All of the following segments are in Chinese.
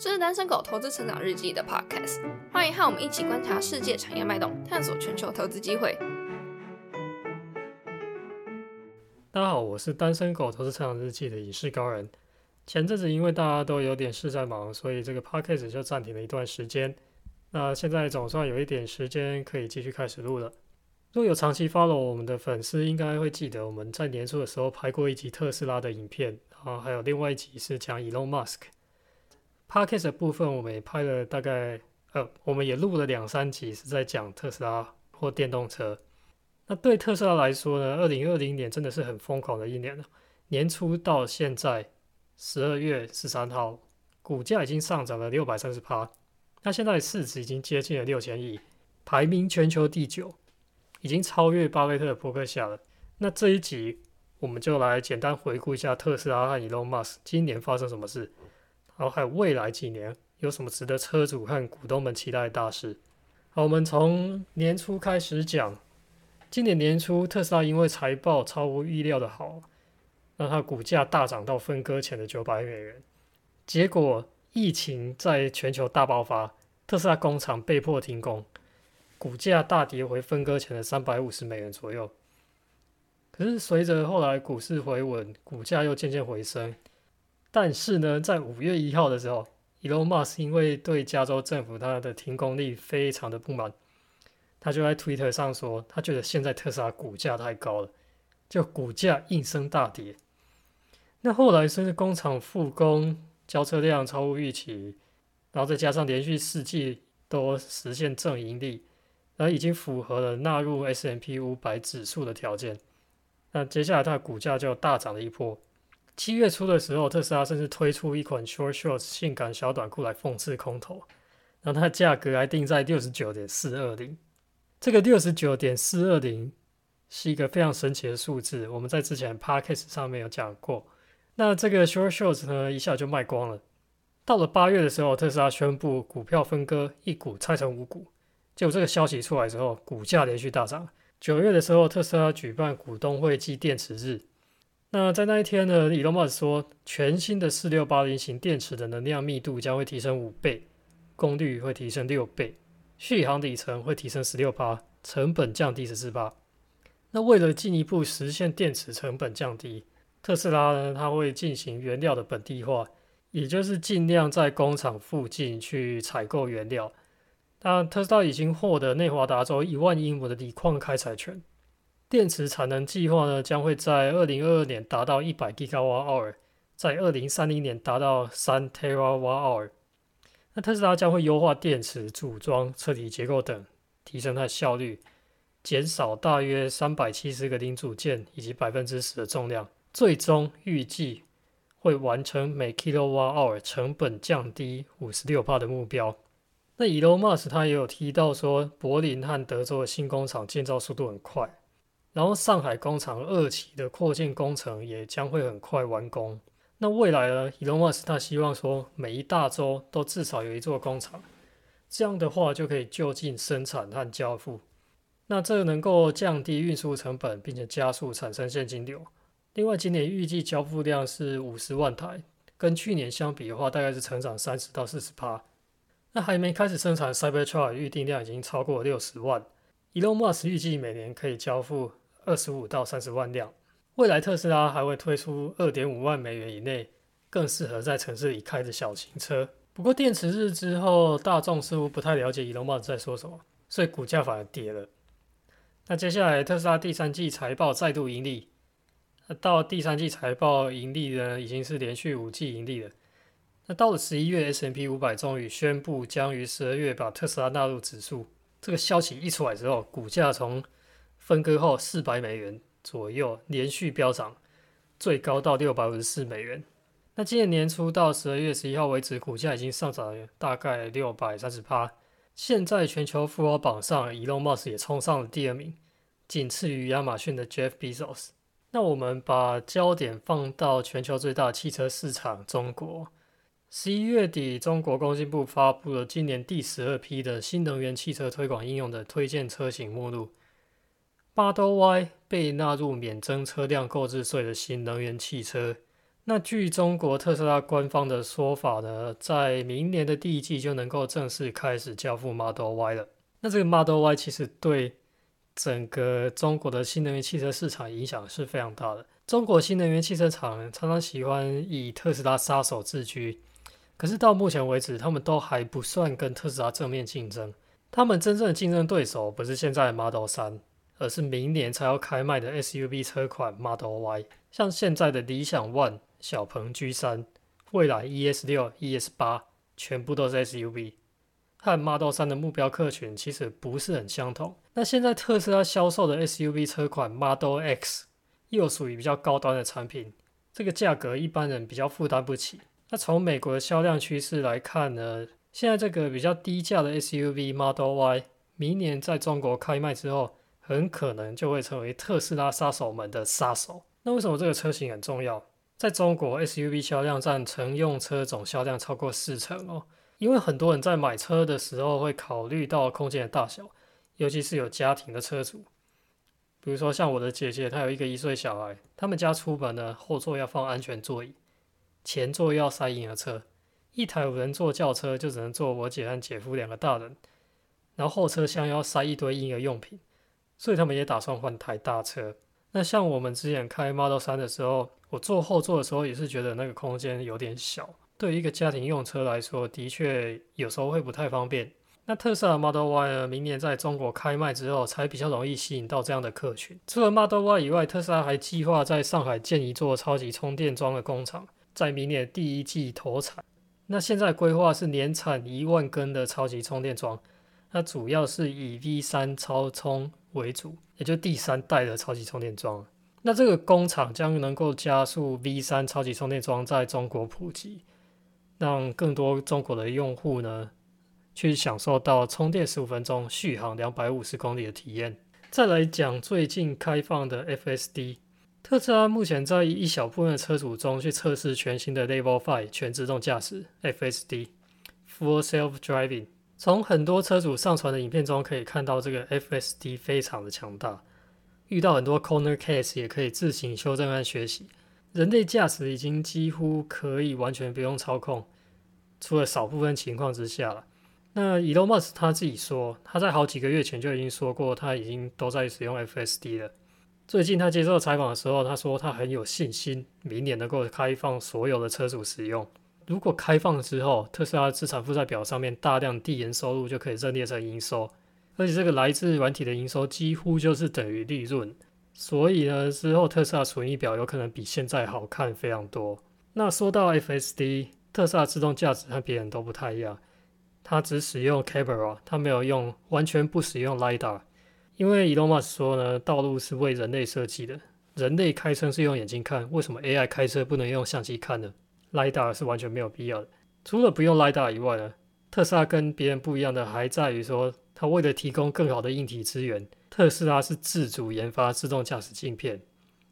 这是单身狗投资成长日记的 podcast，欢迎和我们一起观察世界产业脉动，探索全球投资机会。大家好，我是单身狗投资成长日记的影视高人。前阵子因为大家都有点事在忙，所以这个 podcast 就暂停了一段时间。那现在总算有一点时间可以继续开始录了。如果有长期 follow 我们的粉丝，应该会记得我们在年初的时候拍过一集特斯拉的影片，然后还有另外一集是讲 Elon Musk。Podcast 的部分我们也拍了大概，呃，我们也录了两三集是在讲特斯拉或电动车。那对特斯拉来说呢，二零二零年真的是很疯狂的一年了。年初到现在十二月十三号，股价已经上涨了六百三十趴，那现在市值已经接近了六千亿，排名全球第九，已经超越巴菲特的伯克夏了。那这一集我们就来简单回顾一下特斯拉和 Elon Musk 今年发生什么事。然后还有未来几年有什么值得车主和股东们期待的大事？好，我们从年初开始讲。今年年初，特斯拉因为财报超乎预料的好，让它股价大涨到分割前的九百美元。结果疫情在全球大爆发，特斯拉工厂被迫停工，股价大跌回分割前的三百五十美元左右。可是随着后来股市回稳，股价又渐渐回升。但是呢，在五月一号的时候，Elon Musk 因为对加州政府它的停工令非常的不满，他就在 Twitter 上说，他觉得现在特斯拉股价太高了，就股价应声大跌。那后来甚至工厂复工，交车量超乎预期，然后再加上连续四季都实现正盈利，然后已经符合了纳入 S M P 五百指数的条件。那接下来它的股价就大涨了一波。七月初的时候，特斯拉甚至推出一款 short shorts 性感小短裤来讽刺空头，然后它的价格还定在六十九点四二零。这个六十九点四二零是一个非常神奇的数字，我们在之前 podcast 上面有讲过。那这个 short shorts 呢，一下就卖光了。到了八月的时候，特斯拉宣布股票分割，一股拆成五股。结果这个消息出来之后，股价连续大涨。九月的时候，特斯拉举办股东会暨电池日。那在那一天呢，Elon Musk 说，全新的四六八零型电池的能量密度将会提升五倍，功率会提升六倍，续航里程会提升十六八，成本降低十四八。那为了进一步实现电池成本降低，特斯拉呢，它会进行原料的本地化，也就是尽量在工厂附近去采购原料。那特斯拉已经获得内华达州一万英亩的锂矿开采权。电池产能计划呢，将会在二零二二年达到一百 Gigawatt-hour，在二零三零年达到三 Terawatt-hour。那特斯拉将会优化电池组装、车体结构等，提升它的效率，减少大约三百七十个零组件以及百分之十的重量，最终预计会完成每 Kilowatt-hour 成本降低五十六帕的目标。那 Elon Musk 他也有提到说，柏林和德州的新工厂建造速度很快。然后上海工厂二期的扩建工程也将会很快完工。那未来呢？Elon Musk 他希望说，每一大洲都至少有一座工厂，这样的话就可以就近生产和交付。那这能够降低运输成本，并且加速产生现金流。另外，今年预计交付量是五十万台，跟去年相比的话，大概是成长三十到四十趴。那还没开始生产 Cybertruck 预定量已经超过六十万。Elon Musk 预计每年可以交付。二十五到三十万辆，未来特斯拉还会推出二点五万美元以内更适合在城市里开的小型车。不过电池日之后，大众似乎不太了解 Elon Musk 在说什么，所以股价反而跌了。那接下来特斯拉第三季财报再度盈利，那到第三季财报盈利呢，已经是连续五季盈利了。那到了十一月，S&P 五百终于宣布将于十二月把特斯拉纳入指数。这个消息一出来之后，股价从分割后四百美元左右连续飙涨，最高到六百五十四美元。那今年年初到十二月十一号为止，股价已经上涨了大概六百三十趴。现在全球富豪榜上，Elon Musk 也冲上了第二名，仅次于亚马逊的 Jeff Bezos。那我们把焦点放到全球最大汽车市场中国。十一月底，中国工信部发布了今年第十二批的新能源汽车推广应用的推荐车型目录。Model Y 被纳入免征车辆购置税的新能源汽车，那据中国特斯拉官方的说法呢，在明年的第一季就能够正式开始交付 Model Y 了。那这个 Model Y 其实对整个中国的新能源汽车市场影响是非常大的。中国新能源汽车厂常常喜欢以特斯拉杀手自居，可是到目前为止，他们都还不算跟特斯拉正面竞争。他们真正的竞争对手不是现在的 Model 3，而是明年才要开卖的 SUV 车款 Model Y。像现在的理想 ONE。小鹏 G3、蔚来 ES 六、ES 八全部都是 SUV，和 Model 3的目标客群其实不是很相同。那现在特斯拉销售的 SUV 车款 Model X 又属于比较高端的产品，这个价格一般人比较负担不起。那从美国的销量趋势来看呢，现在这个比较低价的 SUV Model Y，明年在中国开卖之后，很可能就会成为特斯拉杀手们的杀手。那为什么这个车型很重要？在中国，SUV 销量占乘用车总销量超过四成哦。因为很多人在买车的时候会考虑到空间的大小，尤其是有家庭的车主，比如说像我的姐姐，她有一个一岁小孩，他们家出门呢，后座要放安全座椅，前座要塞婴儿车，一台五人座轿车就只能坐我姐和姐夫两个大人，然后后车厢要塞一堆婴儿用品，所以他们也打算换台大车。那像我们之前开 Model 3的时候，我坐后座的时候也是觉得那个空间有点小，对于一个家庭用车来说，的确有时候会不太方便。那特斯拉 Model Y 呢，明年在中国开卖之后，才比较容易吸引到这样的客群。除了 Model Y 以外，特斯拉还计划在上海建一座超级充电桩的工厂，在明年第一季投产。那现在规划是年产一万根的超级充电桩，那主要是以 V3 超充为主。也就第三代的超级充电桩，那这个工厂将能够加速 V 三超级充电桩在中国普及，让更多中国的用户呢去享受到充电十五分钟、续航两百五十公里的体验。再来讲最近开放的 FSD，特斯拉目前在一小部分的车主中去测试全新的 Level Five 全自动驾驶 FSD（Full Self Driving）。从很多车主上传的影片中可以看到，这个 FSD 非常的强大，遇到很多 corner case 也可以自行修正和学习。人类驾驶已经几乎可以完全不用操控，除了少部分情况之下了。那 Elon Musk 他自己说，他在好几个月前就已经说过，他已经都在使用 FSD 了。最近他接受采访的时候，他说他很有信心，明年能够开放所有的车主使用。如果开放之后，特斯拉资产负债表上面大量递延收入就可以认列成营收，而且这个来自软体的营收几乎就是等于利润，所以呢，之后特斯拉损益表有可能比现在好看非常多。那说到 FSD，特斯拉自动驾驶和别人都不太一样，它只使用 camera，它没有用，完全不使用 lidar，因为 Elon Musk 说呢，道路是为人类设计的，人类开车是用眼睛看，为什么 AI 开车不能用相机看呢？？lidar 是完全没有必要的。除了不用 lidar 以外呢，特斯拉跟别人不一样的还在于说，它为了提供更好的硬体资源，特斯拉是自主研发自动驾驶镜片，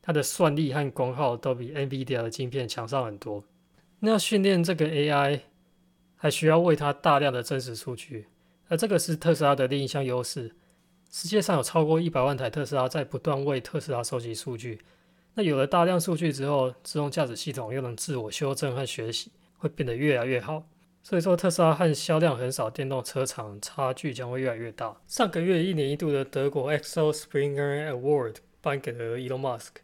它的算力和功耗都比 NVIDIA 的镜片强上很多。那训练这个 AI，还需要喂它大量的真实数据，而这个是特斯拉的另一项优势。世界上有超过一百万台特斯拉在不断为特斯拉收集数据。那有了大量数据之后，自动驾驶系统又能自我修正和学习，会变得越来越好。所以说，特斯拉和销量很少电动车厂差距将会越来越大。上个月一年一度的德国 Axel Springer Award 颁给了 Elon Musk。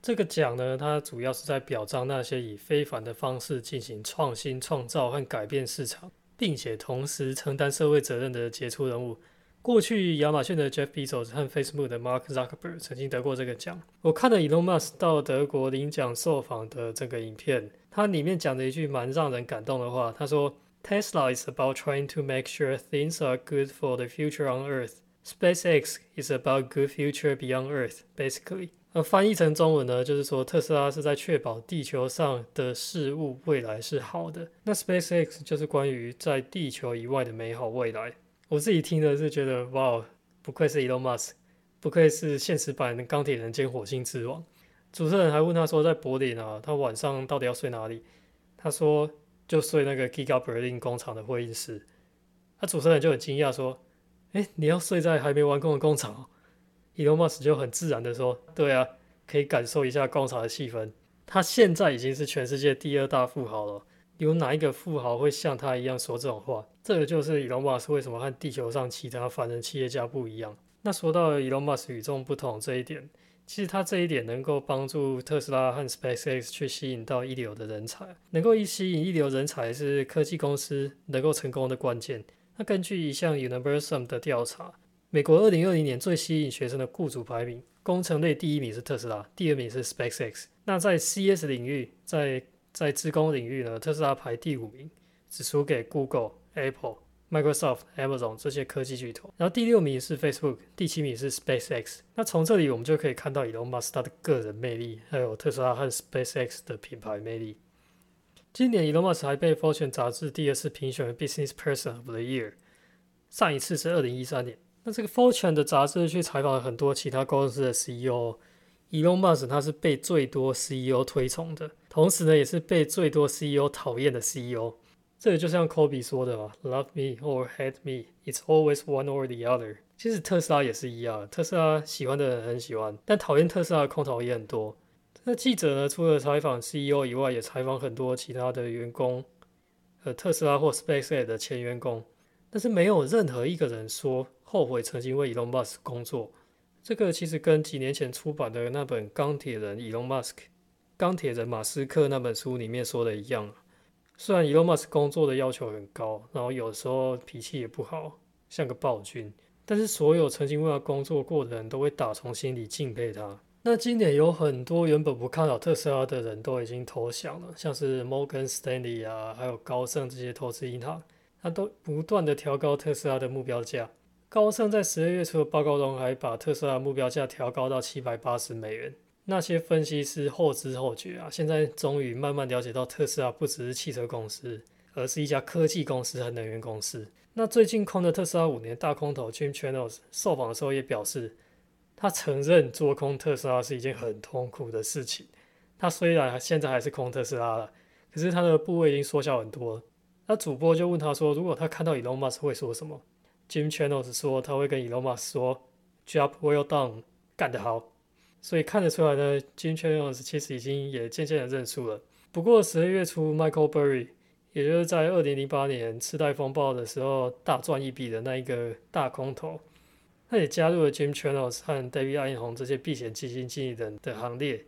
这个奖呢，它主要是在表彰那些以非凡的方式进行创新创造和改变市场，并且同时承担社会责任的杰出人物。过去，亚马逊的 Jeff Bezos 和 Facebook 的 Mark Zuckerberg 曾经得过这个奖。我看了 Elon Musk 到德国领奖受访的这个影片，他里面讲的一句蛮让人感动的话。他说：“Tesla is about trying to make sure things are good for the future on Earth. SpaceX is about good future beyond Earth.” Basically，而翻译成中文呢，就是说特斯拉是在确保地球上的事物未来是好的。那 SpaceX 就是关于在地球以外的美好未来。我自己听的是觉得，哇，不愧是 Elon Musk，不愧是现实版的钢铁人兼火星之王。主持人还问他说，在柏林啊，他晚上到底要睡哪里？他说就睡那个 Giga Berlin 工厂的会议室。他主持人就很惊讶说，哎，你要睡在还没完工的工厂？Elon Musk 就很自然的说，对啊，可以感受一下工厂的气氛。他现在已经是全世界第二大富豪了。有哪一个富豪会像他一样说这种话？这个就是 Elon Musk 为什么和地球上其他凡人企业家不一样。那说到 Elon Musk 与众不同这一点，其实他这一点能够帮助特斯拉和 SpaceX 去吸引到一流的人才，能够一吸引一流人才是科技公司能够成功的关键。那根据一项 Universum 的调查，美国二零二零年最吸引学生的雇主排名，工程类第一名是特斯拉，第二名是 SpaceX。那在 CS 领域，在在自工领域呢，特斯拉排第五名，只输给 Google、Apple、Microsoft、Amazon 这些科技巨头。然后第六名是 Facebook，第七名是 SpaceX。那从这里我们就可以看到 Elon Musk 他的个人魅力，还有特斯拉和 SpaceX 的品牌魅力。今年 Elon Musk 还被 Fortune 杂志第二次评选为 Business Person of the Year，上一次是二零一三年。那这个 Fortune 的杂志去采访了很多其他公司的 CEO，Elon Musk 他是被最多 CEO 推崇的。同时呢，也是被最多 CEO 讨厌的 CEO。这个就像 Kobe 说的嘛，“Love me or hate me, it's always one or the other。”其实特斯拉也是一样，特斯拉喜欢的人很喜欢，但讨厌特斯拉的空头也很多。那记者呢，除了采访 CEO 以外，也采访很多其他的员工，呃，特斯拉或 SpaceX 的前员工，但是没有任何一个人说后悔曾经为 Elon Musk 工作。这个其实跟几年前出版的那本《钢铁人》Elon Musk。钢铁人马斯克那本书里面说的一样，虽然 Elon Musk 工作的要求很高，然后有时候脾气也不好，像个暴君，但是所有曾经为他工作过的人都会打从心里敬佩他。那今年有很多原本不看好特斯拉的人都已经投降了，像是 Morgan Stanley 啊，还有高盛这些投资银行，他都不断的调高特斯拉的目标价。高盛在十二月初的报告中还把特斯拉目标价调高到七百八十美元。那些分析师后知后觉啊，现在终于慢慢了解到特斯拉不只是汽车公司，而是一家科技公司和能源公司。那最近空的特斯拉五年大空头 Jim Chanos 受访的时候也表示，他承认做空特斯拉是一件很痛苦的事情。他虽然现在还是空特斯拉了，可是他的部位已经缩小很多。那主播就问他说，如果他看到 Elon Musk 会说什么？Jim Chanos 说他会跟 Elon Musk 说，Job well done，干得好。所以看得出来呢，Jim Chanos 其实已经也渐渐的认输了。不过十二月初，Michael Burry，也就是在二零零八年次贷风暴的时候大赚一笔的那一个大空头，他也加入了 Jim Chanos 和 David 艾因红这些避险基金经理人的行列，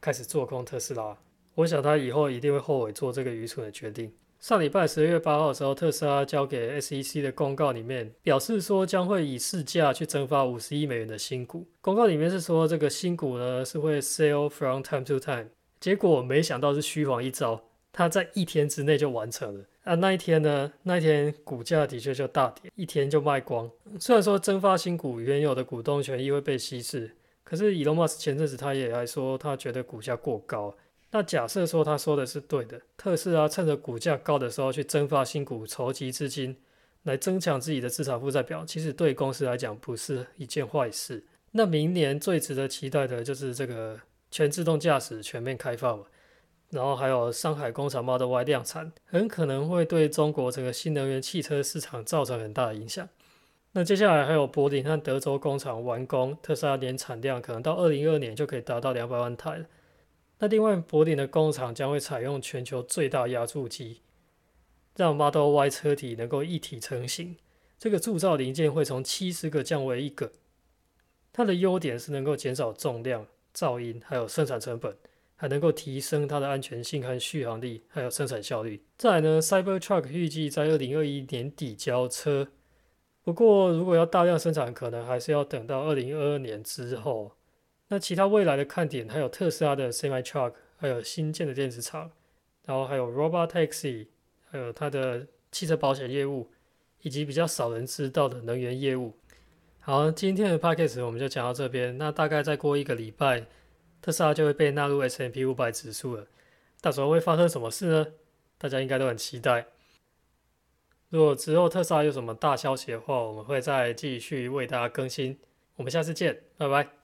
开始做空特斯拉。我想他以后一定会后悔做这个愚蠢的决定。上礼拜十二月八号的时候，特斯拉交给 SEC 的公告里面表示说，将会以市价去增发五十亿美元的新股。公告里面是说，这个新股呢是会 sell from time to time。结果没想到是虚晃一招，它在一天之内就完成了。啊，那一天呢，那一天股价的确就大跌，一天就卖光。虽然说增发新股原有的股东权益会被稀释，可是 Elon Musk 前阵子他也还说，他觉得股价过高。那假设说他说的是对的，特斯拉趁着股价高的时候去增发新股，筹集资金来增强自己的资产负债表，其实对公司来讲不是一件坏事。那明年最值得期待的就是这个全自动驾驶全面开放，然后还有上海工厂 Model Y 量产，很可能会对中国整个新能源汽车市场造成很大的影响。那接下来还有柏林和德州工厂完工，特斯拉年产量可能到二零二二年就可以达到两百万台了。那另外，柏林的工厂将会采用全球最大压铸机，让 Model Y 车体能够一体成型。这个铸造零件会从七十个降为一个。它的优点是能够减少重量、噪音，还有生产成本，还能够提升它的安全性和续航力，还有生产效率。再来呢，Cybertruck 预计在二零二一年底交车，不过如果要大量生产，可能还是要等到二零二二年之后。那其他未来的看点还有特斯拉的 Semi Truck，还有新建的电子厂，然后还有 Robot Taxi，还有它的汽车保险业务，以及比较少人知道的能源业务。好，今天的 p a c k a g e 我们就讲到这边。那大概再过一个礼拜，特斯拉就会被纳入 S M P 五百指数了。到时候会发生什么事呢？大家应该都很期待。如果之后特斯拉有什么大消息的话，我们会再继续为大家更新。我们下次见，拜拜。